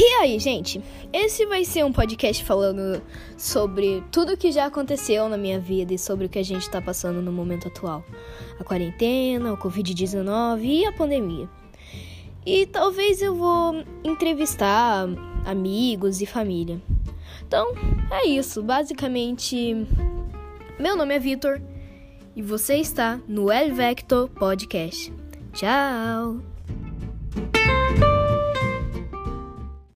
E aí, gente? Esse vai ser um podcast falando sobre tudo que já aconteceu na minha vida e sobre o que a gente está passando no momento atual: a quarentena, o Covid-19 e a pandemia. E talvez eu vou entrevistar amigos e família. Então, é isso. Basicamente, meu nome é Vitor e você está no El Vector Podcast. Tchau!